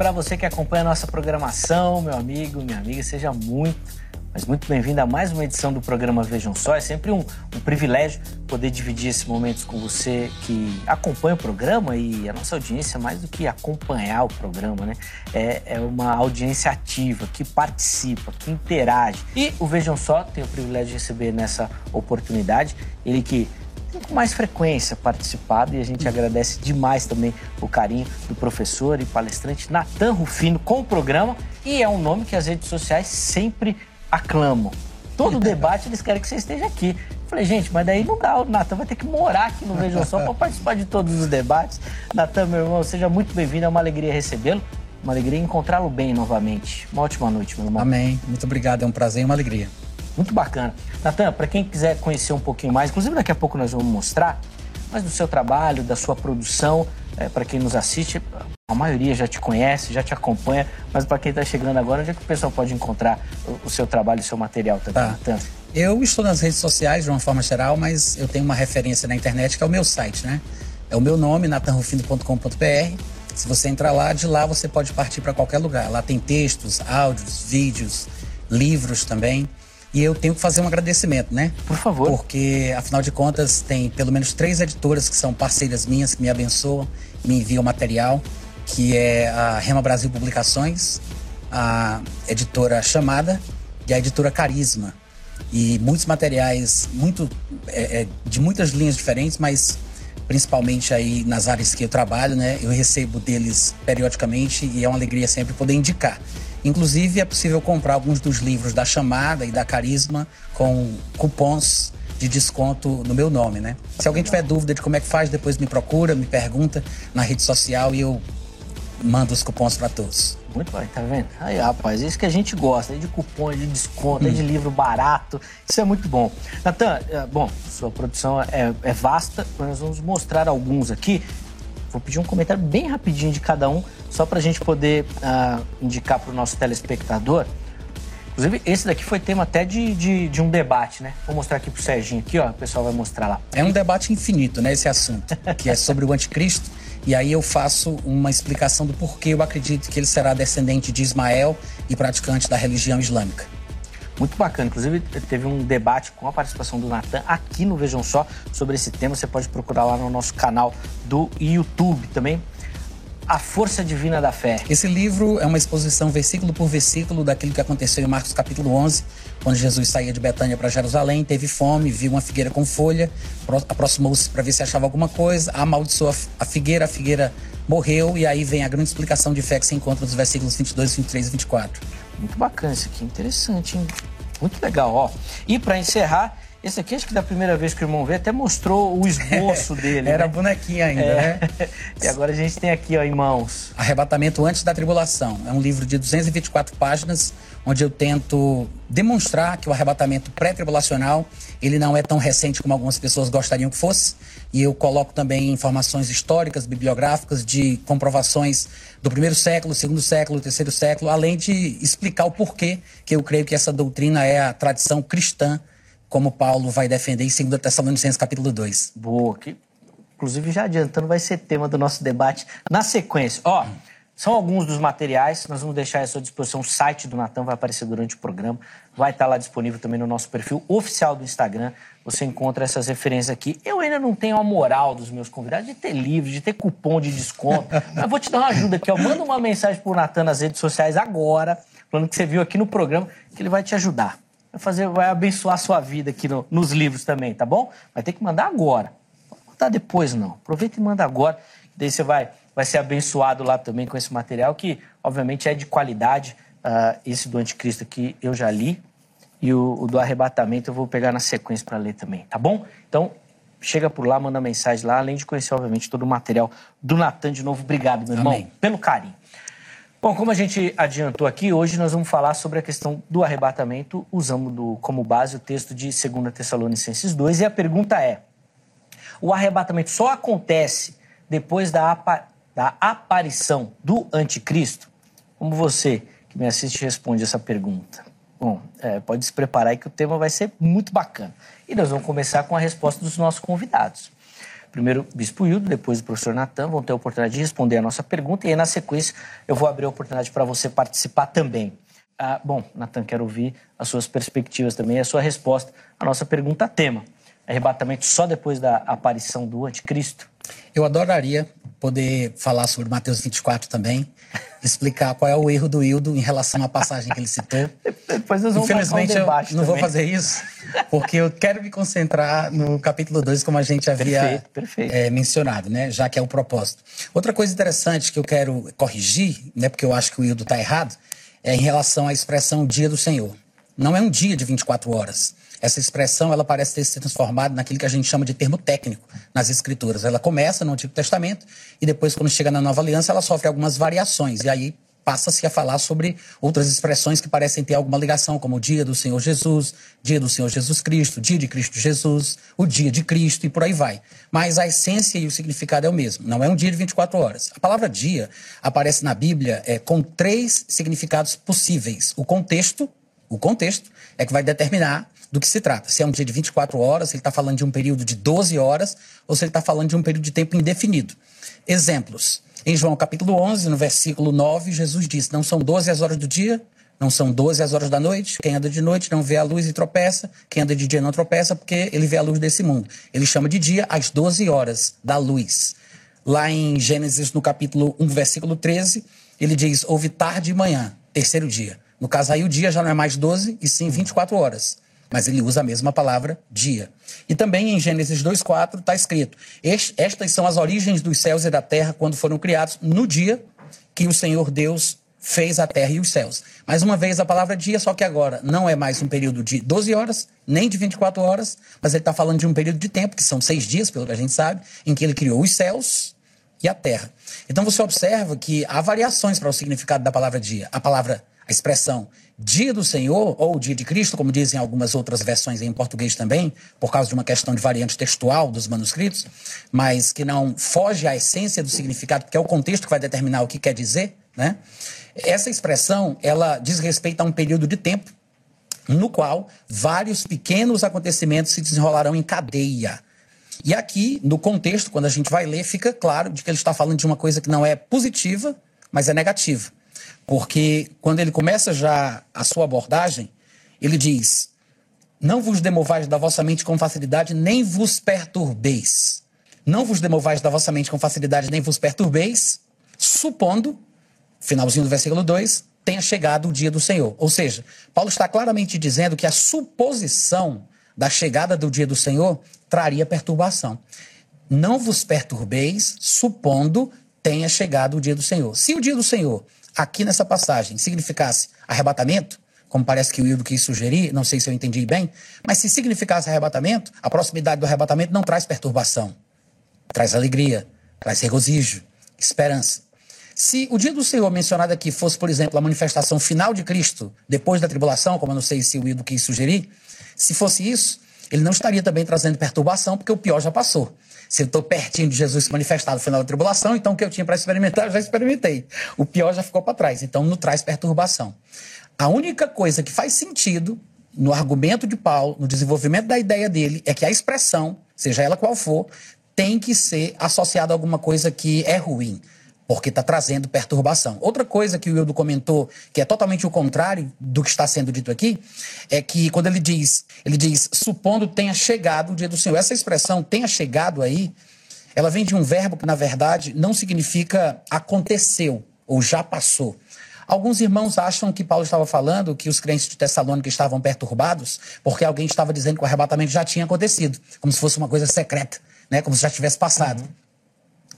Para você que acompanha a nossa programação, meu amigo, minha amiga. Seja muito, mas muito bem-vindo a mais uma edição do programa Vejam Só. É sempre um, um, privilégio poder dividir esses momentos com você que acompanha o programa e a nossa audiência, mais do que acompanhar o programa, né? É, é uma audiência ativa, que participa, que interage. E o Vejam Só tem o privilégio de receber nessa oportunidade ele que com mais frequência participado e a gente agradece demais também o carinho do professor e palestrante Natan Rufino com o programa e é um nome que as redes sociais sempre aclamam. Todo debate eles querem que você esteja aqui. Falei, gente, mas daí não dá, o Natan vai ter que morar aqui no Vejam Só para participar de todos os debates. Natan, meu irmão, seja muito bem-vindo, é uma alegria recebê-lo. Uma alegria encontrá-lo bem novamente. Uma ótima noite, meu irmão. Amém. Muito obrigado, é um prazer e uma alegria. Muito bacana. Natan, para quem quiser conhecer um pouquinho mais, inclusive daqui a pouco nós vamos mostrar, mais do seu trabalho, da sua produção, é, para quem nos assiste, a maioria já te conhece, já te acompanha, mas para quem está chegando agora, onde é que o pessoal pode encontrar o, o seu trabalho, o seu material também, tá. Natan? Eu estou nas redes sociais de uma forma geral, mas eu tenho uma referência na internet que é o meu site, né? É o meu nome, natanrufino.com.br. Se você entrar lá, de lá você pode partir para qualquer lugar. Lá tem textos, áudios, vídeos, livros também. E eu tenho que fazer um agradecimento, né? Por favor. Porque, afinal de contas, tem pelo menos três editoras que são parceiras minhas, que me abençoam, me enviam material, que é a Rema Brasil Publicações, a editora Chamada e a editora Carisma. E muitos materiais, muito, é, é, de muitas linhas diferentes, mas principalmente aí nas áreas que eu trabalho, né? Eu recebo deles periodicamente e é uma alegria sempre poder indicar. Inclusive, é possível comprar alguns dos livros da Chamada e da Carisma com cupons de desconto no meu nome, né? Se alguém tiver dúvida de como é que faz, depois me procura, me pergunta na rede social e eu mando os cupons para todos. Muito bem, tá vendo? Aí, rapaz, isso que a gente gosta, de cupom, de desconto, hum. de livro barato, isso é muito bom. Natan, é, bom, sua produção é, é vasta, nós vamos mostrar alguns aqui. Vou pedir um comentário bem rapidinho de cada um, só para a gente poder uh, indicar para o nosso telespectador. Inclusive, esse daqui foi tema até de, de, de, um debate, né? Vou mostrar aqui pro Serginho aqui, ó. O pessoal vai mostrar lá. É um debate infinito, né, esse assunto, que é sobre o anticristo. E aí eu faço uma explicação do porquê eu acredito que ele será descendente de Ismael e praticante da religião islâmica muito bacana. Inclusive, teve um debate com a participação do Natan aqui no Vejam Só sobre esse tema. Você pode procurar lá no nosso canal do YouTube também. A Força Divina da Fé. Esse livro é uma exposição, versículo por versículo, daquilo que aconteceu em Marcos capítulo 11, quando Jesus saía de Betânia para Jerusalém, teve fome, viu uma figueira com folha, aproximou-se para ver se achava alguma coisa, amaldiçoou a figueira, a figueira morreu, e aí vem a grande explicação de fé que se encontra nos versículos 22, 23 e 24. Muito bacana isso aqui, interessante, hein? Muito legal, ó. E para encerrar, esse aqui acho que da primeira vez que o irmão veio até mostrou o esboço dele. Era né? bonequinha ainda, é. né? e agora a gente tem aqui, ó, em mãos. Arrebatamento antes da tribulação. É um livro de 224 páginas, onde eu tento demonstrar que o arrebatamento pré-tribulacional ele não é tão recente como algumas pessoas gostariam que fosse. E eu coloco também informações históricas, bibliográficas, de comprovações do primeiro século, segundo século, terceiro século, além de explicar o porquê que eu creio que essa doutrina é a tradição cristã, como Paulo vai defender em 2 Tessalonicenses capítulo 2. Boa, que inclusive já adiantando vai ser tema do nosso debate na sequência. Ó, são alguns dos materiais, nós vamos deixar à sua disposição o site do Natan, vai aparecer durante o programa, vai estar lá disponível também no nosso perfil oficial do Instagram. Você encontra essas referências aqui. Eu ainda não tenho a moral dos meus convidados de ter livro, de ter cupom de desconto, mas vou te dar uma ajuda aqui, ó. Manda uma mensagem pro Natan nas redes sociais agora, falando que você viu aqui no programa, que ele vai te ajudar. Vai fazer, vai abençoar a sua vida aqui no, nos livros também, tá bom? Vai ter que mandar agora. Não mandar depois, não. Aproveita e manda agora. Daí você vai vai ser abençoado lá também com esse material, que obviamente é de qualidade. Uh, esse do Anticristo aqui eu já li, e o, o, do arrebatamento eu vou pegar na sequência para ler também, tá bom? Então, chega por lá, manda mensagem lá, além de conhecer, obviamente, todo o material do Natan. De novo, obrigado, meu irmão, Amém. pelo carinho. Bom, como a gente adiantou aqui, hoje nós vamos falar sobre a questão do arrebatamento, usando do, como base o texto de 2 Tessalonicenses 2. E a pergunta é: o arrebatamento só acontece depois da, da aparição do anticristo? Como você que me assiste responde essa pergunta? Bom, é, pode se preparar aí que o tema vai ser muito bacana. E nós vamos começar com a resposta dos nossos convidados. Primeiro o Bispo Hildo, depois o professor Natan vão ter a oportunidade de responder a nossa pergunta e aí, na sequência, eu vou abrir a oportunidade para você participar também. Ah, bom, Natan, quero ouvir as suas perspectivas também, a sua resposta à nossa pergunta tema. Arrebatamento só depois da aparição do anticristo? Eu adoraria poder falar sobre Mateus 24 também, explicar qual é o erro do Hildo em relação à passagem que ele citou. Depois nós vamos Infelizmente, um eu não vou também. fazer isso, porque eu quero me concentrar no capítulo 2, como a gente havia Perfeito, perfeito. é, mencionado, né? já que é o propósito. Outra coisa interessante que eu quero corrigir, né, porque eu acho que o Hildo está errado, é em relação à expressão dia do Senhor. Não é um dia de 24 horas. Essa expressão ela parece ter se transformado naquilo que a gente chama de termo técnico nas escrituras. Ela começa no Antigo Testamento e depois, quando chega na Nova Aliança, ela sofre algumas variações. E aí passa-se a falar sobre outras expressões que parecem ter alguma ligação, como o dia do Senhor Jesus, dia do Senhor Jesus Cristo, dia de Cristo Jesus, o dia de Cristo e por aí vai. Mas a essência e o significado é o mesmo. Não é um dia de 24 horas. A palavra dia aparece na Bíblia é, com três significados possíveis. O contexto, o contexto é que vai determinar do que se trata. Se é um dia de 24 horas, se ele está falando de um período de 12 horas, ou se ele está falando de um período de tempo indefinido. Exemplos. Em João capítulo 11, no versículo 9, Jesus diz: Não são 12 as horas do dia, não são 12 as horas da noite. Quem anda de noite não vê a luz e tropeça. Quem anda de dia não tropeça porque ele vê a luz desse mundo. Ele chama de dia as 12 horas da luz. Lá em Gênesis, no capítulo 1, versículo 13, ele diz: Houve tarde e manhã, terceiro dia. No caso aí, o dia já não é mais 12, e sim 24 horas. Mas ele usa a mesma palavra dia. E também em Gênesis 2,4 está escrito: "Es- Estas são as origens dos céus e da terra quando foram criados no dia que o Senhor Deus fez a terra e os céus. Mais uma vez a palavra dia, só que agora não é mais um período de 12 horas, nem de 24 horas, mas ele está falando de um período de tempo, que são seis dias, pelo que a gente sabe, em que ele criou os céus e a terra. Então você observa que há variações para o significado da palavra dia. A palavra, a expressão dia do Senhor ou dia de Cristo, como dizem algumas outras versões em português também, por causa de uma questão de variante textual dos manuscritos, mas que não foge à essência do significado, porque é o contexto que vai determinar o que quer dizer, né? Essa expressão, ela diz respeito a um período de tempo no qual vários pequenos acontecimentos se desenrolarão em cadeia. E aqui, no contexto, quando a gente vai ler, fica claro de que ele está falando de uma coisa que não é positiva, mas é negativa. Porque quando ele começa já a sua abordagem, ele diz: Não vos demovais da vossa mente com facilidade, nem vos perturbeis. Não vos demovais da vossa mente com facilidade, nem vos perturbeis, supondo, finalzinho do versículo 2, tenha chegado o dia do Senhor. Ou seja, Paulo está claramente dizendo que a suposição da chegada do dia do Senhor traria perturbação. Não vos perturbeis, supondo tenha chegado o dia do Senhor. Se o dia do Senhor, aqui nessa passagem, significasse arrebatamento, como parece que o Hildo quis sugerir, não sei se eu entendi bem, mas se significasse arrebatamento, a proximidade do arrebatamento não traz perturbação, traz alegria, traz regozijo, esperança. Se o dia do Senhor mencionado aqui fosse, por exemplo, a manifestação final de Cristo depois da tribulação, como eu não sei se o Hildo quis sugerir, se fosse isso, ele não estaria também trazendo perturbação, porque o pior já passou. Se eu estou pertinho de Jesus se manifestar no final da tribulação, então o que eu tinha para experimentar, eu já experimentei. O pior já ficou para trás, então não traz perturbação. A única coisa que faz sentido no argumento de Paulo, no desenvolvimento da ideia dele, é que a expressão, seja ela qual for, tem que ser associada a alguma coisa que é ruim porque está trazendo perturbação. Outra coisa que o Wildo comentou, que é totalmente o contrário do que está sendo dito aqui, é que quando ele diz, ele diz, supondo tenha chegado o dia do Senhor. Essa expressão tenha chegado aí, ela vem de um verbo que, na verdade, não significa aconteceu ou já passou. Alguns irmãos acham que Paulo estava falando que os crentes de Tessalônica estavam perturbados porque alguém estava dizendo que o arrebatamento já tinha acontecido, como se fosse uma coisa secreta, né? como se já tivesse passado.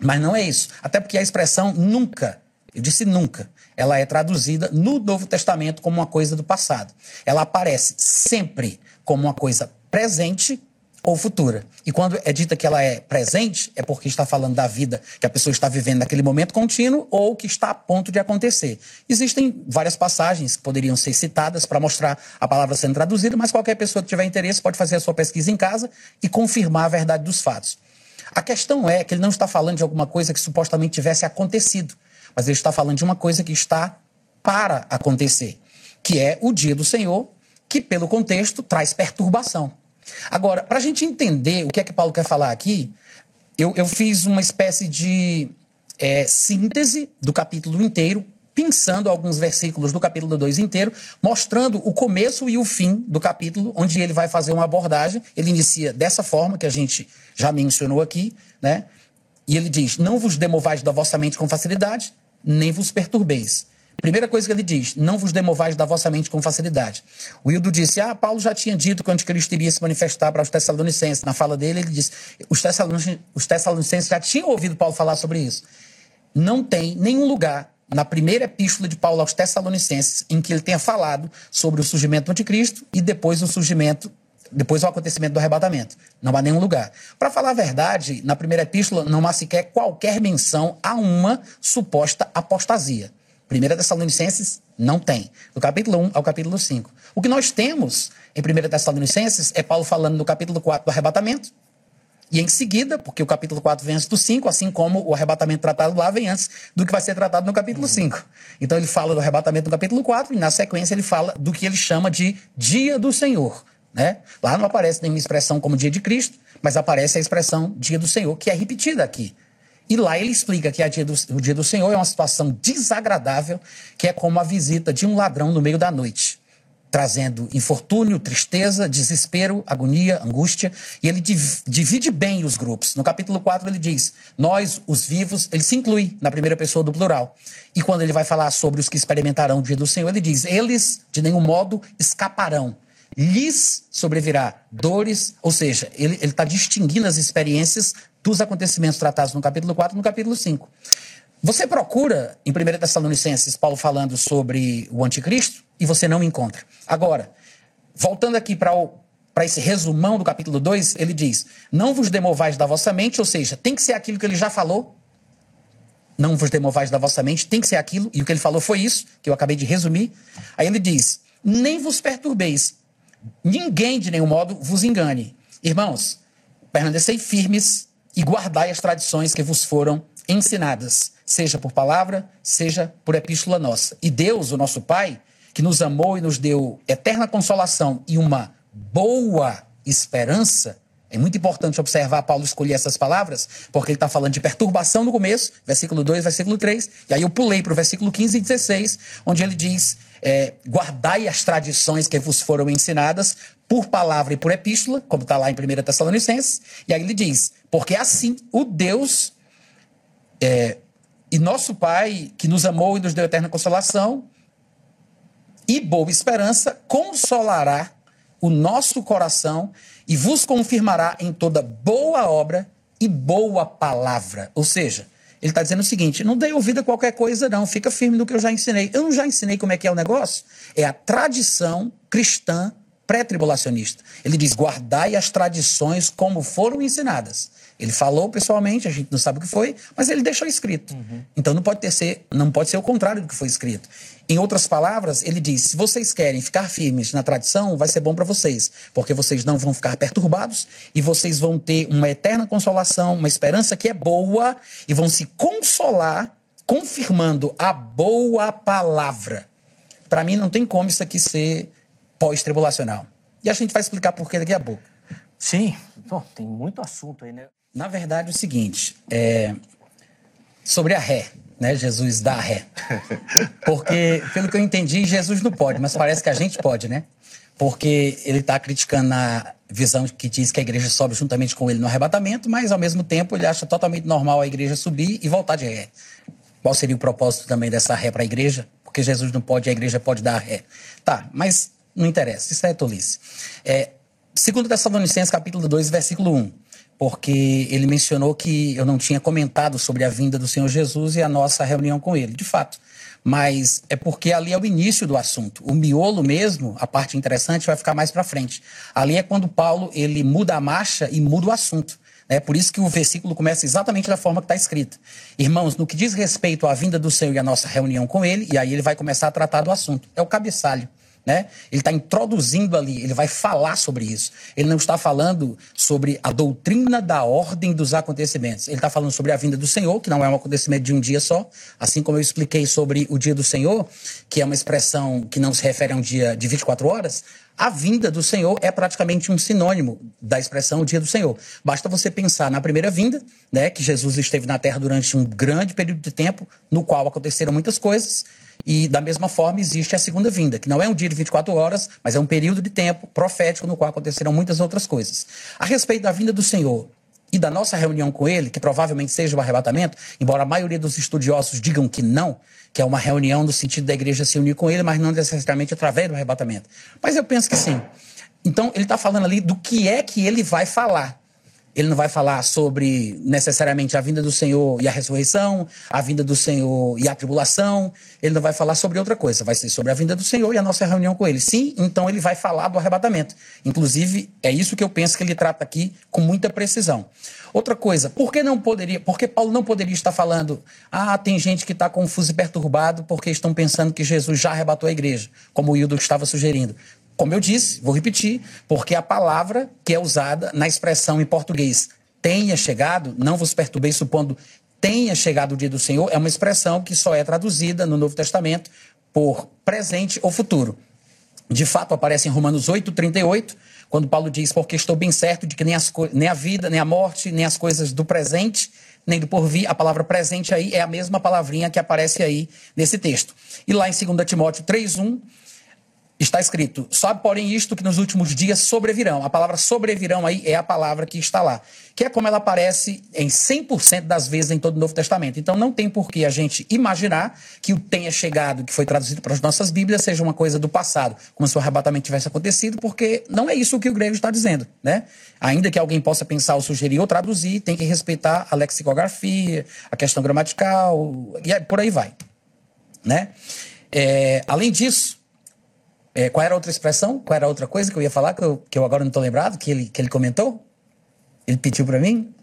Mas não é isso. Até porque a expressão nunca, eu disse nunca, ela é traduzida no Novo Testamento como uma coisa do passado. Ela aparece sempre como uma coisa presente ou futura. E quando é dita que ela é presente, é porque está falando da vida que a pessoa está vivendo naquele momento contínuo ou que está a ponto de acontecer. Existem várias passagens que poderiam ser citadas para mostrar a palavra sendo traduzida, mas qualquer pessoa que tiver interesse pode fazer a sua pesquisa em casa e confirmar a verdade dos fatos. A questão é que ele não está falando de alguma coisa que supostamente tivesse acontecido, mas ele está falando de uma coisa que está para acontecer, que é o dia do Senhor, que pelo contexto traz perturbação. Agora, para a gente entender o que é que Paulo quer falar aqui, eu, eu fiz uma espécie de é, síntese do capítulo inteiro, pensando alguns versículos do capítulo 2 inteiro, mostrando o começo e o fim do capítulo, onde ele vai fazer uma abordagem. Ele inicia dessa forma, que a gente já mencionou aqui, né? E ele diz: Não vos demovais da vossa mente com facilidade, nem vos perturbeis. Primeira coisa que ele diz: não vos demovais da vossa mente com facilidade. O Hildo disse: ah, Paulo já tinha dito que o anticristo iria se manifestar para os Tessalonicenses. Na fala dele, ele disse: os Tessalonicenses, os Tessalonicenses já tinham ouvido Paulo falar sobre isso. Não tem nenhum lugar na primeira epístola de Paulo aos Tessalonicenses em que ele tenha falado sobre o surgimento do anticristo e depois o surgimento depois o acontecimento do arrebatamento. Não há nenhum lugar. Para falar a verdade, na primeira epístola não há sequer qualquer menção a uma suposta apostasia. Primeira Tessalonicenses não tem. Do capítulo 1 ao capítulo 5. O que nós temos em 1 Tessalonicenses é Paulo falando no capítulo 4 do arrebatamento. E em seguida, porque o capítulo 4 vem antes do 5, assim como o arrebatamento tratado lá vem antes do que vai ser tratado no capítulo 5. Uhum. Então ele fala do arrebatamento no capítulo 4 e na sequência ele fala do que ele chama de dia do Senhor. Né? Lá não aparece nenhuma expressão como dia de Cristo, mas aparece a expressão dia do Senhor, que é repetida aqui. E lá ele explica que dia do, o dia do Senhor é uma situação desagradável, que é como a visita de um ladrão no meio da noite, trazendo infortúnio, tristeza, desespero, agonia, angústia, e ele divide bem os grupos. No capítulo 4 ele diz: Nós, os vivos, ele se inclui na primeira pessoa do plural. E quando ele vai falar sobre os que experimentarão o dia do Senhor, ele diz: Eles, de nenhum modo, escaparão lhes sobrevirá dores, ou seja, ele está distinguindo as experiências dos acontecimentos tratados no capítulo 4 e no capítulo 5. Você procura em 1 Tessalonicenses Paulo falando sobre o anticristo e você não encontra. Agora, voltando aqui para para esse resumão do capítulo 2, ele diz: Não vos demovais da vossa mente, ou seja, tem que ser aquilo que ele já falou. Não vos demovais da vossa mente, tem que ser aquilo, e o que ele falou foi isso, que eu acabei de resumir. Aí ele diz: Nem vos perturbeis, ninguém de nenhum modo vos engane. Irmãos, permanecei firmes e guardai as tradições que vos foram ensinadas, seja por palavra, seja por epístola nossa. E Deus, o nosso Pai, que nos amou e nos deu eterna consolação e uma boa esperança, é muito importante observar Paulo escolher essas palavras, porque ele está falando de perturbação no começo, versículo 2, versículo 3, e aí eu pulei para o versículo 15 e 16, onde ele diz: é, guardai as tradições que vos foram ensinadas por palavra e por epístola, como está lá em 1 Tessalonicenses, e aí ele diz: porque assim o Deus é, e nosso Pai, que nos amou e nos deu eterna consolação e boa esperança, consolará o nosso coração e vos confirmará em toda boa obra e boa palavra. Ou seja, ele está dizendo o seguinte: não dê ouvido a qualquer coisa, não. Fica firme no que eu já ensinei. Eu não já ensinei como é que é o negócio? É a tradição cristã pré-tribulacionista. Ele diz: guardai as tradições como foram ensinadas. Ele falou pessoalmente, a gente não sabe o que foi, mas ele deixou escrito. Uhum. Então não pode ter ser, não pode ser o contrário do que foi escrito. Em outras palavras, ele diz: se vocês querem ficar firmes na tradição, vai ser bom para vocês, porque vocês não vão ficar perturbados e vocês vão ter uma eterna consolação, uma esperança que é boa e vão se consolar confirmando a boa palavra. Para mim não tem como isso aqui ser pós-tribulacional. E a gente vai explicar por que daqui a pouco. Sim, Bom, tem muito assunto aí, né? Na verdade, é o seguinte, é, sobre a ré, né? Jesus dá ré. Porque, pelo que eu entendi, Jesus não pode, mas parece que a gente pode, né? Porque ele está criticando a visão que diz que a igreja sobe juntamente com ele no arrebatamento, mas ao mesmo tempo ele acha totalmente normal a igreja subir e voltar de ré. Qual seria o propósito também dessa ré para a igreja? Porque Jesus não pode, a igreja pode dar ré. Tá, mas não interessa, isso é tolice. É, Segundo Tessalonicenses, capítulo 2, versículo 1. Porque ele mencionou que eu não tinha comentado sobre a vinda do Senhor Jesus e a nossa reunião com ele. De fato, mas é porque ali é o início do assunto. O miolo mesmo, a parte interessante, vai ficar mais para frente. Ali é quando Paulo ele muda a marcha e muda o assunto. É por isso que o versículo começa exatamente da forma que está escrito. Irmãos, no que diz respeito à vinda do Senhor e à nossa reunião com Ele, e aí ele vai começar a tratar do assunto. É o cabeçalho. Né? Ele está introduzindo ali, ele vai falar sobre isso. Ele não está falando sobre a doutrina da ordem dos acontecimentos. Ele está falando sobre a vinda do Senhor, que não é um acontecimento de um dia só. Assim como eu expliquei sobre o dia do Senhor, que é uma expressão que não se refere a um dia de 24 horas. A vinda do Senhor é praticamente um sinônimo da expressão o dia do Senhor. Basta você pensar na primeira vinda, né, que Jesus esteve na terra durante um grande período de tempo, no qual aconteceram muitas coisas. E da mesma forma existe a segunda vinda, que não é um dia de 24 horas, mas é um período de tempo profético no qual aconteceram muitas outras coisas. A respeito da vinda do Senhor e da nossa reunião com ele, que provavelmente seja o arrebatamento, embora a maioria dos estudiosos digam que não, que é uma reunião no sentido da igreja se unir com ele, mas não necessariamente através do arrebatamento. Mas eu penso que sim. Então ele está falando ali do que é que ele vai falar. Ele não vai falar sobre necessariamente a vinda do Senhor e a ressurreição, a vinda do Senhor e a tribulação. Ele não vai falar sobre outra coisa. Vai ser sobre a vinda do Senhor e a nossa reunião com Ele. Sim, então ele vai falar do arrebatamento. Inclusive, é isso que eu penso que ele trata aqui com muita precisão. Outra coisa, por que não poderia, por que Paulo não poderia estar falando, ah, tem gente que está confuso e perturbado porque estão pensando que Jesus já arrebatou a igreja, como o Hildo estava sugerindo. Como eu disse, vou repetir, porque a palavra que é usada na expressão em português tenha chegado, não vos perturbeis supondo tenha chegado o dia do Senhor, é uma expressão que só é traduzida no Novo Testamento por presente ou futuro. De fato, aparece em Romanos 8, 38, quando Paulo diz: Porque estou bem certo de que nem, as, nem a vida, nem a morte, nem as coisas do presente, nem do porvir, a palavra presente aí é a mesma palavrinha que aparece aí nesse texto. E lá em 2 Timóteo 3, 1, está escrito: Sabe, porém, isto que nos últimos dias sobrevirão. A palavra sobrevirão aí é a palavra que está lá, que é como ela aparece em 100% das vezes em todo o Novo Testamento. Então não tem por que a gente imaginar que o tenha chegado, que foi traduzido para as nossas Bíblias, seja uma coisa do passado, como se o arrebatamento tivesse acontecido, porque não é isso que o grego está dizendo, né? Ainda que alguém possa pensar ou sugerir ou traduzir, tem que respeitar a lexicografia, a questão gramatical, e por aí vai, né? É, além disso, é, qual era a outra expressão? Qual era a outra coisa que eu ia falar que eu, que eu agora não estou lembrado, que ele, que ele comentou? Ele pediu para mim?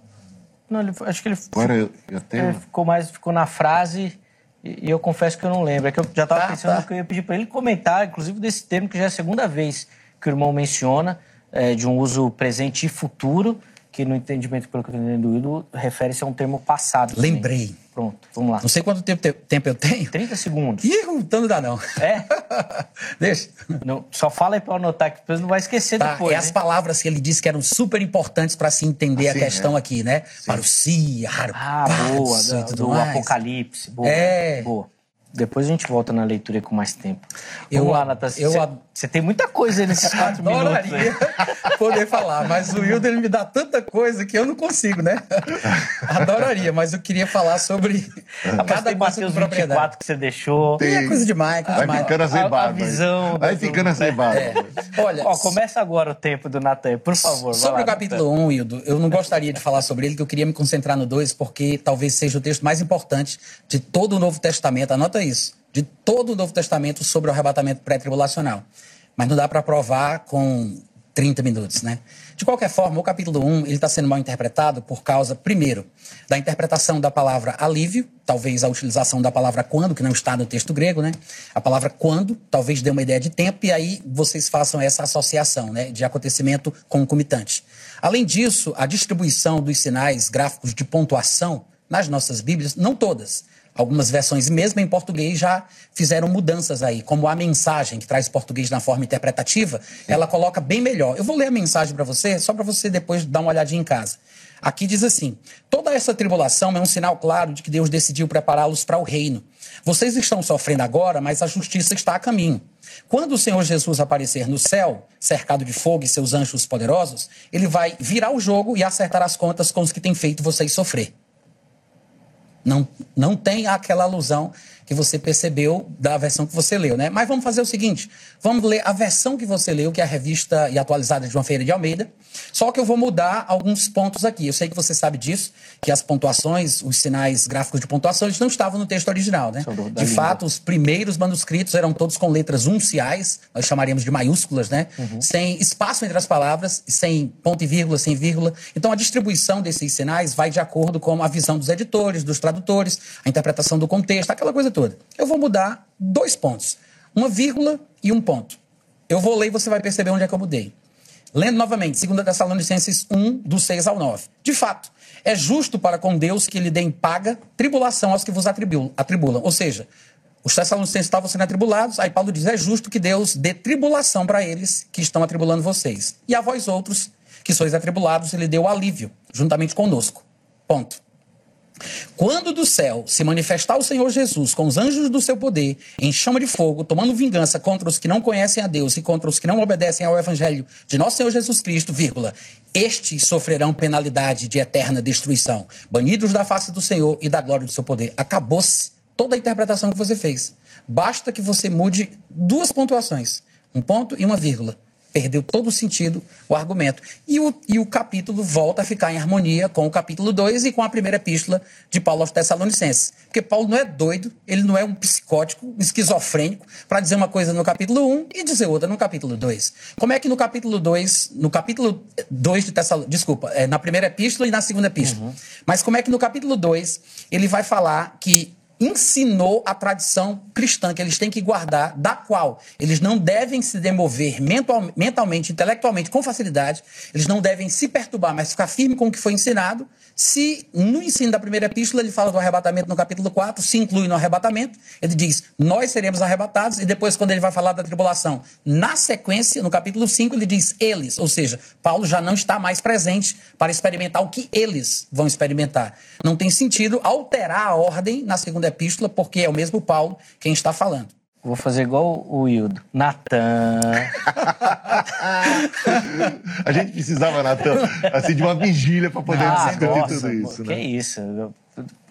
Não, ele, acho que ele, agora eu, eu tenho... ele ficou mais ficou na frase e, e, eu confesso que eu não lembro. É que eu já estava tá, pensando tá. que eu ia pedir para ele comentar, inclusive desse termo que já é a segunda vez que o irmão menciona, é, de um uso presente e futuro, que no entendimento pelo que eu estou entendendo, refere-se a um termo passado. Lembrei. Também. Pronto, vamos lá. Não sei quanto tempo, tempo eu tenho. 30 segundos. Ih, então não dá não. É? Deixa. Não, só fala aí para anotar, que depois não vai esquecer tá, depois. É né? as palavras que ele disse que eram super importantes para se entender assim, a questão é. aqui, né? Sim. Parousia, Ah, boa, do, do Apocalipse. Boa, é. boa. Depois a gente volta na leitura com mais tempo. Vamos eu, lá, Natasha. Eu, você, você tem muita coisa aí nesses quatro minutos. Adoraria poder falar, mas o Wilder me dá tanta coisa que eu não consigo, né? Adoraria, mas eu queria falar sobre ah, cada coisa com propriedade. que você deixou. Tem, é coisa demais. Coisa vai ficando azebado. A, a visão. Vai ficando azebado. É. Olha, Ó, começa agora o tempo do Natan, por favor. Sobre lá, o capítulo 1, um, Hildo, eu não gostaria de falar sobre ele, que eu queria me concentrar no 2, porque talvez seja o texto mais importante de todo o Novo Testamento. Anota isso de todo o Novo Testamento sobre o arrebatamento pré-tribulacional. Mas não dá para provar com 30 minutos, né? De qualquer forma, o capítulo 1 está sendo mal interpretado por causa, primeiro, da interpretação da palavra alívio, talvez a utilização da palavra quando, que não está no texto grego, né? A palavra quando talvez dê uma ideia de tempo e aí vocês façam essa associação, né, de acontecimento concomitante. Além disso, a distribuição dos sinais gráficos de pontuação nas nossas Bíblias, não todas, Algumas versões, mesmo em português, já fizeram mudanças aí, como a mensagem, que traz português na forma interpretativa, ela coloca bem melhor. Eu vou ler a mensagem para você, só para você depois dar uma olhadinha em casa. Aqui diz assim: toda essa tribulação é um sinal claro de que Deus decidiu prepará-los para o reino. Vocês estão sofrendo agora, mas a justiça está a caminho. Quando o Senhor Jesus aparecer no céu, cercado de fogo e seus anjos poderosos, ele vai virar o jogo e acertar as contas com os que têm feito vocês sofrer. Não, não tem aquela alusão que você percebeu da versão que você leu, né? Mas vamos fazer o seguinte: vamos ler a versão que você leu, que é a revista e atualizada de João Feira de Almeida. Só que eu vou mudar alguns pontos aqui. Eu sei que você sabe disso, que as pontuações, os sinais gráficos de pontuação, eles não estavam no texto original, né? De fato, os primeiros manuscritos eram todos com letras unciais, nós chamaríamos de maiúsculas, né? Uhum. Sem espaço entre as palavras, sem ponto e vírgula, sem vírgula. Então a distribuição desses sinais vai de acordo com a visão dos editores, dos tradutores, a interpretação do contexto, aquela coisa toda toda. Eu vou mudar dois pontos, uma vírgula e um ponto. Eu vou ler e você vai perceber onde é que eu mudei. Lendo novamente, 2 Tessalonicenses 1, do 6 ao 9. De fato, é justo para com Deus que lhe deem paga tribulação aos que vos atribulam. Ou seja, os Tessalonicenses estavam sendo atribulados, aí Paulo diz: é justo que Deus dê tribulação para eles que estão atribulando vocês. E a vós outros, que sois atribulados, ele deu alívio, juntamente conosco. Ponto. Quando do céu se manifestar o Senhor Jesus com os anjos do seu poder, em chama de fogo, tomando vingança contra os que não conhecem a Deus e contra os que não obedecem ao evangelho de nosso Senhor Jesus Cristo, vírgula, estes sofrerão penalidade de eterna destruição, banidos da face do Senhor e da glória do seu poder. Acabou-se toda a interpretação que você fez. Basta que você mude duas pontuações, um ponto e uma vírgula perdeu todo o sentido o argumento. E o, e o capítulo volta a ficar em harmonia com o capítulo 2 e com a primeira epístola de Paulo aos Tessalonicenses. Porque Paulo não é doido, ele não é um psicótico, um esquizofrênico, para dizer uma coisa no capítulo 1 e dizer outra no capítulo 2. Como é que no capítulo 2, no capítulo 2 de Tessalonicenses, desculpa, é, na primeira epístola e na segunda epístola, uhum. mas como é que no capítulo 2 ele vai falar que ensinou a tradição cristã que eles têm que guardar, da qual eles não devem se demover mental, mentalmente, intelectualmente, com facilidade, eles não devem se perturbar, mas ficar firme com o que foi ensinado. Se no ensino da primeira epístola ele fala do arrebatamento no capítulo 4, se inclui no arrebatamento, ele diz: Nós seremos arrebatados, e depois, quando ele vai falar da tribulação, na sequência, no capítulo 5, ele diz eles, ou seja, Paulo já não está mais presente para experimentar o que eles vão experimentar. Não tem sentido alterar a ordem na segunda epístola, porque é o mesmo Paulo quem está falando. Vou fazer igual o Hildo. Natan. a gente precisava, Natan, assim, de uma vigília para poder ah, discutir nossa, tudo isso. Que né? isso.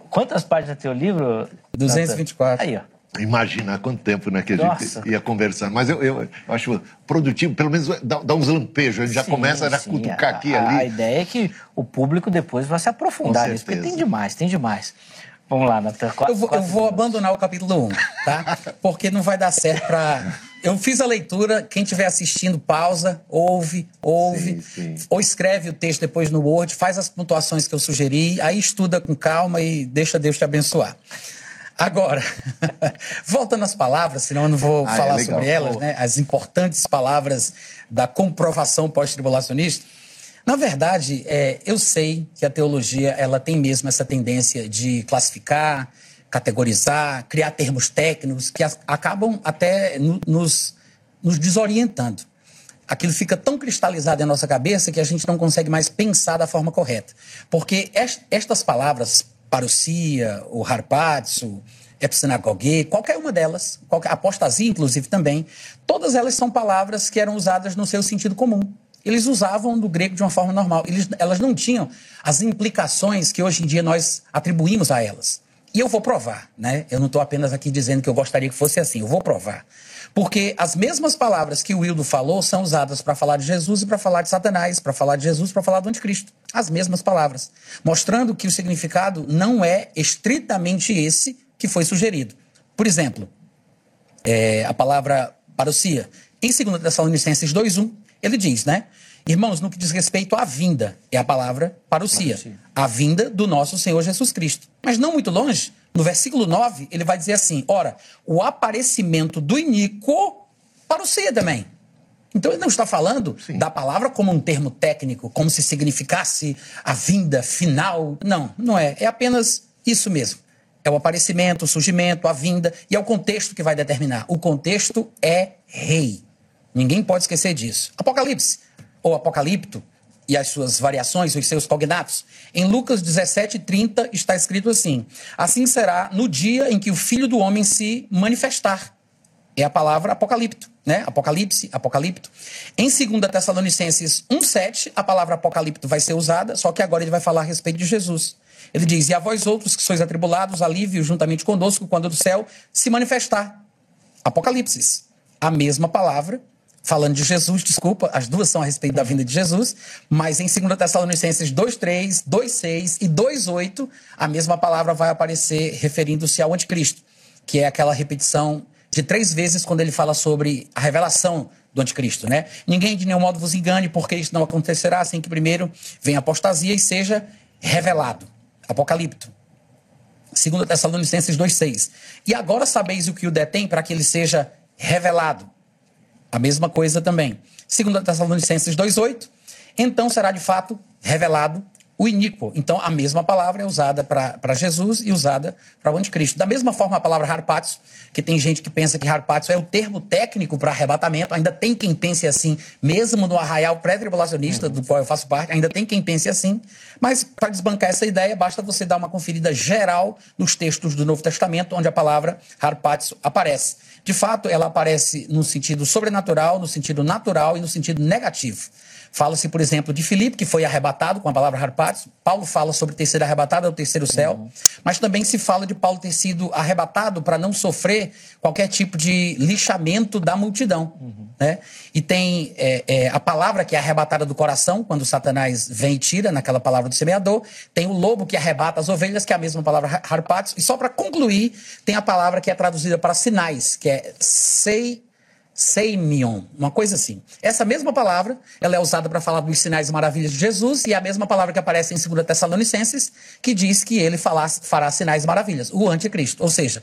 Quantas páginas tem o livro? 224. Aí, ó. Imaginar quanto tempo né, que a gente ia conversando. Mas eu, eu, eu, acho produtivo, pelo menos dá, dá uns lampejos, a gente sim, já começa a cutucar aqui a, ali. A ideia é que o público depois vai se aprofundar nisso, porque tem demais, tem demais. Vamos lá, Natan. Eu vou, eu vou abandonar o capítulo 1, tá? Porque não vai dar certo para. Eu fiz a leitura, quem estiver assistindo, pausa, ouve, ouve, sim, sim. ou escreve o texto depois no Word, faz as pontuações que eu sugeri, aí estuda com calma e deixa Deus te abençoar. Agora, voltando às palavras, senão eu não vou ah, é falar é sobre elas, né? As importantes palavras da comprovação pós-tribulacionista. Na verdade, é, eu sei que a teologia ela tem mesmo essa tendência de classificar, categorizar, criar termos técnicos que acabam até nos, nos desorientando. Aquilo fica tão cristalizado em nossa cabeça que a gente não consegue mais pensar da forma correta. Porque estas palavras, parousia, o harpatsu, epsinagogue, qualquer uma delas, qualquer, apostasia inclusive também, todas elas são palavras que eram usadas no seu sentido comum eles usavam do grego de uma forma normal. Eles, elas não tinham as implicações que hoje em dia nós atribuímos a elas. E eu vou provar, né? Eu não estou apenas aqui dizendo que eu gostaria que fosse assim, eu vou provar. Porque as mesmas palavras que o Wildo falou são usadas para falar de Jesus e para falar de Satanás, para falar de Jesus, para falar do anticristo. As mesmas palavras. Mostrando que o significado não é estritamente esse que foi sugerido. Por exemplo, é, a palavra parousia. Em 2 Tessalonicenses 2.1, ele diz, né? Irmãos, no que diz respeito à vinda, é a palavra parousia, a vinda do nosso Senhor Jesus Cristo. Mas não muito longe, no versículo 9, ele vai dizer assim: ora, o aparecimento do iníquo parousia também. Então ele não está falando Sim. da palavra como um termo técnico, como se significasse a vinda final. Não, não é. É apenas isso mesmo. É o aparecimento, o surgimento, a vinda, e é o contexto que vai determinar. O contexto é rei. Ninguém pode esquecer disso. Apocalipse, ou Apocalipto, e as suas variações, os seus cognatos. Em Lucas 17, 30, está escrito assim: Assim será no dia em que o Filho do Homem se manifestar. É a palavra apocalipto, né? Apocalipse, apocalipto. Em 2 Tessalonicenses 1,7, a palavra apocalipto vai ser usada, só que agora ele vai falar a respeito de Jesus. Ele diz: E a vós outros que sois atribulados, alívio juntamente conosco quando do céu se manifestar. Apocalipse. A mesma palavra, falando de Jesus, desculpa, as duas são a respeito da vinda de Jesus, mas em 2 Tessalonicenses 2,3, 2,6 e 2,8, a mesma palavra vai aparecer referindo-se ao anticristo, que é aquela repetição de três vezes quando ele fala sobre a revelação do anticristo, né? Ninguém de nenhum modo vos engane, porque isso não acontecerá sem que primeiro venha apostasia e seja revelado. Apocalipto. 2 Tessalonicenses 2,6. E agora sabeis o que o detém para que ele seja revelado. A mesma coisa também. 2 Tessalonicenses 2,8. Então será de fato revelado o iníquo. Então, a mesma palavra é usada para Jesus e usada para o anticristo. Da mesma forma, a palavra harpatio, que tem gente que pensa que harpatio é o termo técnico para arrebatamento, ainda tem quem pense assim, mesmo no arraial pré-tribulacionista, do qual eu faço parte, ainda tem quem pense assim. Mas, para desbancar essa ideia, basta você dar uma conferida geral nos textos do Novo Testamento, onde a palavra harpatio aparece. De fato, ela aparece no sentido sobrenatural, no sentido natural e no sentido negativo. Fala-se, por exemplo, de Filipe, que foi arrebatado com a palavra harpatos. Paulo fala sobre ter sido arrebatado ao terceiro céu. Uhum. Mas também se fala de Paulo ter sido arrebatado para não sofrer qualquer tipo de lixamento da multidão. Uhum. Né? E tem é, é, a palavra que é arrebatada do coração, quando Satanás vem e tira, naquela palavra do semeador. Tem o lobo que arrebata as ovelhas, que é a mesma palavra harpatos. E só para concluir, tem a palavra que é traduzida para sinais, que é sei Seimion, uma coisa assim. Essa mesma palavra, ela é usada para falar dos sinais e maravilhas de Jesus e é a mesma palavra que aparece em 2 Tessalonicenses, que diz que ele fará, fará sinais e maravilhas, o anticristo. Ou seja,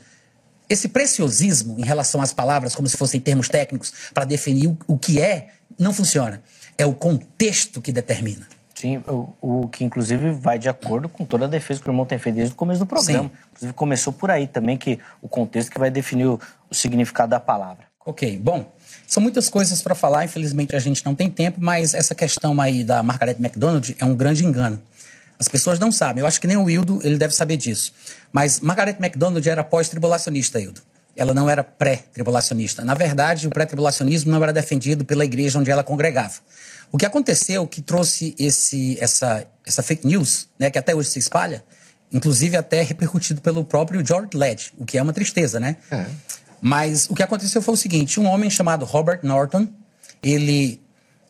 esse preciosismo em relação às palavras, como se fossem termos técnicos, para definir o, o que é, não funciona. É o contexto que determina. Sim, o, o, que inclusive vai de acordo com toda a defesa que o irmão tem feito desde o começo do programa. Sim. Inclusive começou por aí também, que o contexto que vai definir o, o significado da palavra. Ok, bom, são muitas coisas para falar, infelizmente a gente não tem tempo, mas essa questão aí da Margaret MacDonald é um grande engano. As pessoas não sabem, eu acho que nem o Hildo, ele deve saber disso. Mas Margaret MacDonald era pós-tribulacionista, Hildo. Ela não era pré-tribulacionista. Na verdade, o pré-tribulacionismo não era defendido pela igreja onde ela congregava. O que aconteceu que trouxe esse, essa, essa fake news, né, que até hoje se espalha, inclusive até repercutido pelo próprio George Led, o que é uma tristeza, né? É. Mas o que aconteceu foi o seguinte: um homem chamado Robert Norton, ele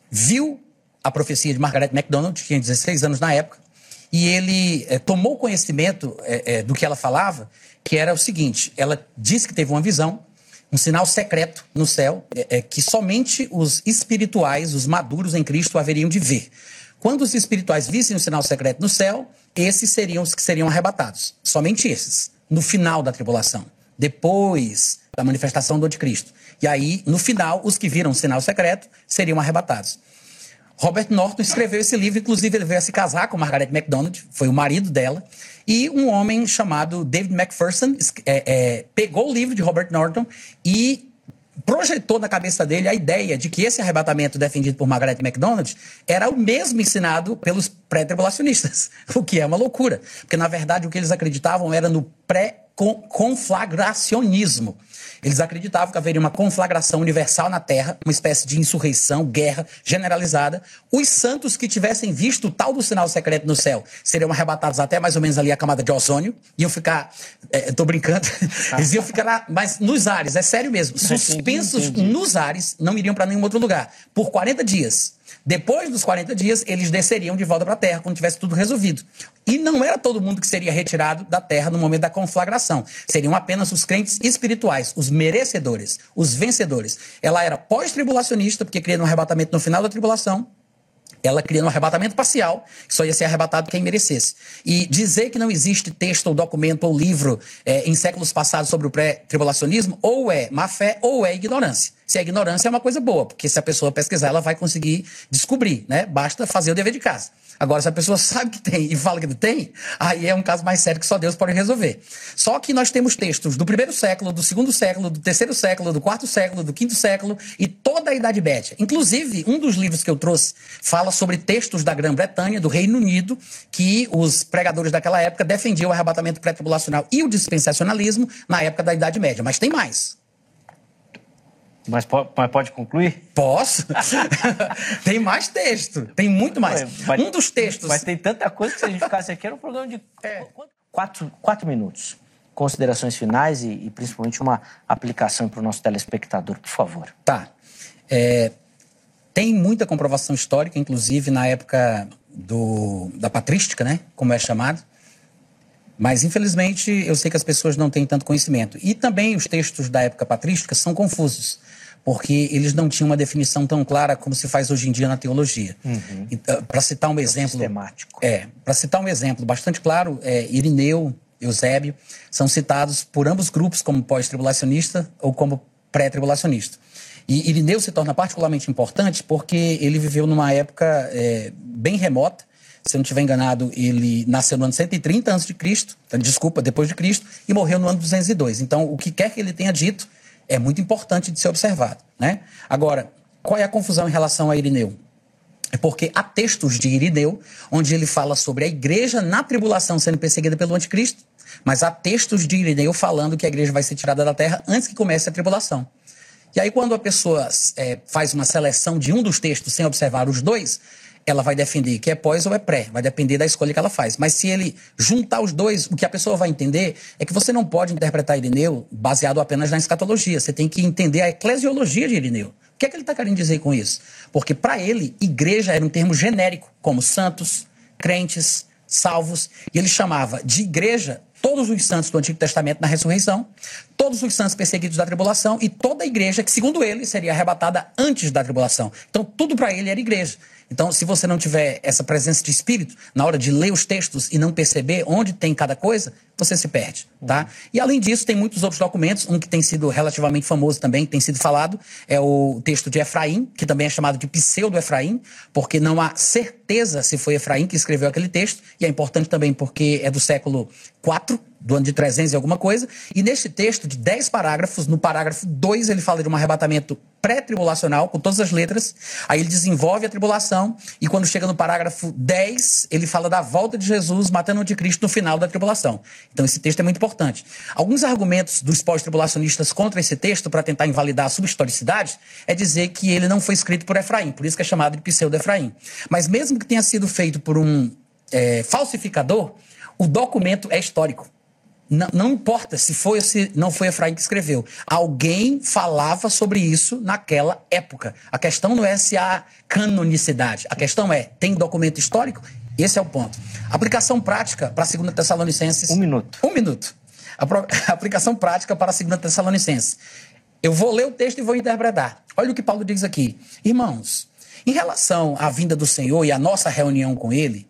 viu a profecia de Margaret MacDonald, tinha 16 anos na época, e ele é, tomou conhecimento é, é, do que ela falava, que era o seguinte: ela disse que teve uma visão, um sinal secreto no céu, que somente os espirituais, os maduros em Cristo, haveriam de ver. Quando os espirituais vissem o sinal secreto no céu, esses seriam os que seriam arrebatados. Somente esses, no final da tribulação. Depois da manifestação do anticristo. E aí, no final, os que viram o sinal secreto seriam arrebatados. Robert Norton escreveu esse livro, inclusive ele veio a se casar com Margaret MacDonald, foi o marido dela, e um homem chamado David McPherson é, é, pegou o livro de Robert Norton e projetou na cabeça dele a ideia de que esse arrebatamento defendido por Margaret MacDonald era o mesmo ensinado pelos pré-tribulacionistas, o que é uma loucura, porque na verdade o que eles acreditavam era no pré-conflagracionismo. Eles acreditavam que haveria uma conflagração universal na Terra, uma espécie de insurreição, guerra generalizada. Os santos que tivessem visto o tal do sinal secreto no céu seriam arrebatados até mais ou menos ali a camada de ozônio, iam ficar, é, tô brincando, eles iam ficar lá, mas nos ares, é sério mesmo, suspensos entendi, entendi. nos ares, não iriam para nenhum outro lugar, por 40 dias. Depois dos 40 dias, eles desceriam de volta para a terra quando tivesse tudo resolvido. E não era todo mundo que seria retirado da terra no momento da conflagração. Seriam apenas os crentes espirituais, os merecedores, os vencedores. Ela era pós-tribulacionista, porque cria um arrebatamento no final da tribulação, ela cria um arrebatamento parcial, só ia ser arrebatado quem merecesse. E dizer que não existe texto ou documento ou livro é, em séculos passados sobre o pré-tribulacionismo, ou é má fé ou é ignorância. Se é ignorância, é uma coisa boa, porque se a pessoa pesquisar, ela vai conseguir descobrir, né? Basta fazer o dever de casa. Agora, se a pessoa sabe que tem e fala que não tem, aí é um caso mais sério que só Deus pode resolver. Só que nós temos textos do primeiro século, do segundo século, do terceiro século, do quarto século, do quinto século e toda a Idade Média. Inclusive, um dos livros que eu trouxe fala sobre textos da Grã-Bretanha, do Reino Unido, que os pregadores daquela época defendiam o arrebatamento pré-tribulacional e o dispensacionalismo na época da Idade Média. Mas tem mais. Mas pode, mas pode concluir? Posso. tem mais texto, tem muito mais. Mas, um dos textos. Mas tem tanta coisa que se a gente ficasse aqui era um programa de é. quatro, quatro minutos. Considerações finais e, e principalmente uma aplicação para o nosso telespectador, por favor. Tá. É, tem muita comprovação histórica, inclusive na época do, da patrística, né? Como é chamado. Mas, infelizmente, eu sei que as pessoas não têm tanto conhecimento. E também os textos da época patrística são confusos porque eles não tinham uma definição tão clara como se faz hoje em dia na teologia. Uhum. Uh, para citar um exemplo, sistemático. É, para citar um exemplo bastante claro, é, Irineu, Eusébio são citados por ambos grupos como pós-tribulacionista ou como pré-tribulacionista. E Irineu se torna particularmente importante porque ele viveu numa época é, bem remota. Se eu não estiver enganado, ele nasceu no ano 130 a.C., desculpa, depois de Cristo, e morreu no ano 202. Então, o que quer que ele tenha dito, é muito importante de ser observado. Né? Agora, qual é a confusão em relação a Irineu? É porque há textos de Irineu onde ele fala sobre a igreja na tribulação sendo perseguida pelo anticristo, mas há textos de Irineu falando que a igreja vai ser tirada da terra antes que comece a tribulação. E aí, quando a pessoa é, faz uma seleção de um dos textos sem observar os dois, ela vai defender que é pós ou é pré, vai depender da escolha que ela faz. Mas se ele juntar os dois, o que a pessoa vai entender é que você não pode interpretar Irineu baseado apenas na escatologia. Você tem que entender a eclesiologia de Irineu. O que é que ele está querendo dizer com isso? Porque para ele, igreja era um termo genérico, como santos, crentes, salvos, e ele chamava de igreja todos os santos do Antigo Testamento na ressurreição, todos os santos perseguidos da tribulação e toda a igreja que, segundo ele, seria arrebatada antes da tribulação. Então, tudo para ele era igreja. Então, se você não tiver essa presença de espírito na hora de ler os textos e não perceber onde tem cada coisa, você se perde, tá? Uhum. E além disso, tem muitos outros documentos, um que tem sido relativamente famoso também, que tem sido falado, é o texto de Efraim, que também é chamado de pseudo-Efraim, porque não há certeza se foi Efraim que escreveu aquele texto, e é importante também porque é do século IV, do ano de 300 e alguma coisa. E neste texto de 10 parágrafos, no parágrafo 2 ele fala de um arrebatamento pré-tribulacional, com todas as letras. Aí ele desenvolve a tribulação. E quando chega no parágrafo 10, ele fala da volta de Jesus matando o anticristo no final da tribulação. Então esse texto é muito importante. Alguns argumentos dos pós-tribulacionistas contra esse texto, para tentar invalidar a subhistoricidade, é dizer que ele não foi escrito por Efraim. Por isso que é chamado de pseudo-Efraim. Mas mesmo que tenha sido feito por um é, falsificador, o documento é histórico. Não, não, importa se foi ou se não foi Efraim que escreveu. Alguém falava sobre isso naquela época. A questão não é se há canonicidade. A questão é, tem documento histórico? Esse é o ponto. Aplicação prática para a segunda Tessalonicenses. Um minuto. Um minuto. A aplicação prática para a segunda Tessalonicenses. Eu vou ler o texto e vou interpretar. Olha o que Paulo diz aqui. Irmãos, em relação à vinda do Senhor e à nossa reunião com Ele,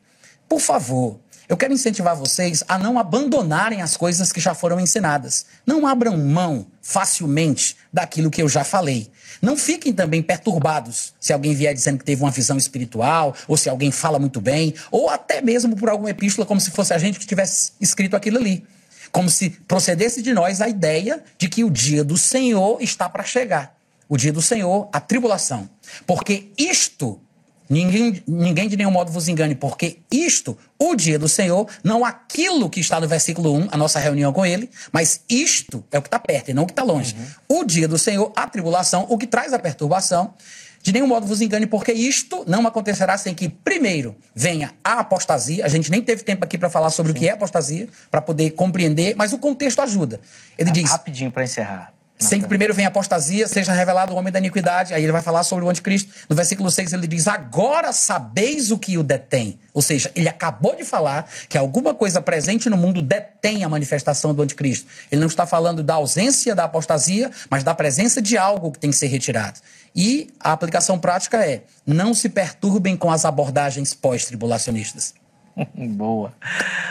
por favor, eu quero incentivar vocês a não abandonarem as coisas que já foram ensinadas. Não abram mão facilmente daquilo que eu já falei. Não fiquem também perturbados se alguém vier dizendo que teve uma visão espiritual, ou se alguém fala muito bem, ou até mesmo por alguma epístola, como se fosse a gente que tivesse escrito aquilo ali. Como se procedesse de nós a ideia de que o dia do Senhor está para chegar. O dia do Senhor, a tribulação. Porque isto Ninguém, ninguém de nenhum modo vos engane, porque isto, o dia do Senhor, não aquilo que está no versículo 1, a nossa reunião com ele, mas isto é o que está perto e não o que está longe. Uhum. O dia do Senhor, a tribulação, o que traz a perturbação. De nenhum modo vos engane, porque isto não acontecerá sem que, primeiro, venha a apostasia. A gente nem teve tempo aqui para falar sobre Sim. o que é apostasia, para poder compreender, mas o contexto ajuda. Ele diz. Rapidinho para encerrar. Sem que primeiro venha a apostasia, seja revelado o homem da iniquidade. Aí ele vai falar sobre o anticristo. No versículo 6 ele diz: Agora sabeis o que o detém. Ou seja, ele acabou de falar que alguma coisa presente no mundo detém a manifestação do anticristo. Ele não está falando da ausência da apostasia, mas da presença de algo que tem que ser retirado. E a aplicação prática é: não se perturbem com as abordagens pós-tribulacionistas. Boa.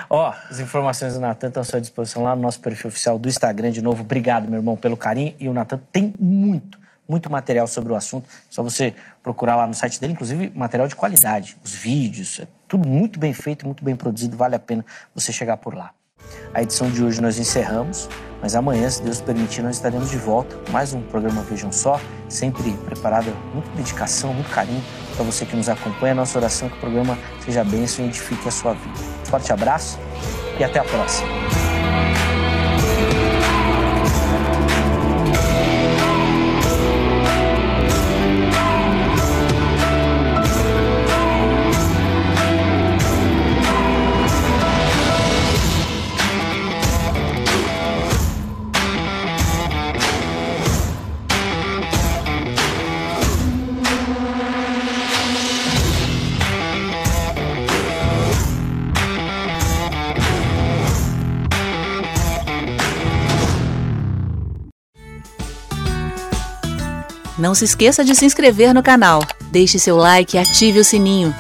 Ó, as informações do Natan estão à sua disposição lá no nosso perfil oficial do Instagram. De novo, obrigado, meu irmão, pelo carinho. E o Natan tem muito, muito material sobre o assunto. Só você procurar lá no site dele, inclusive material de qualidade. Os vídeos, é tudo muito bem feito, muito bem produzido. Vale a pena você chegar por lá. A edição de hoje nós encerramos, mas amanhã, se Deus permitir, nós estaremos de volta. Mais um programa Vejam Só, sempre preparado, muita dedicação, muito carinho para você que nos acompanha. Nossa oração é que o programa seja bênção e edifique a sua vida. Forte abraço e até a próxima. Não se esqueça de se inscrever no canal, deixe seu like e ative o sininho.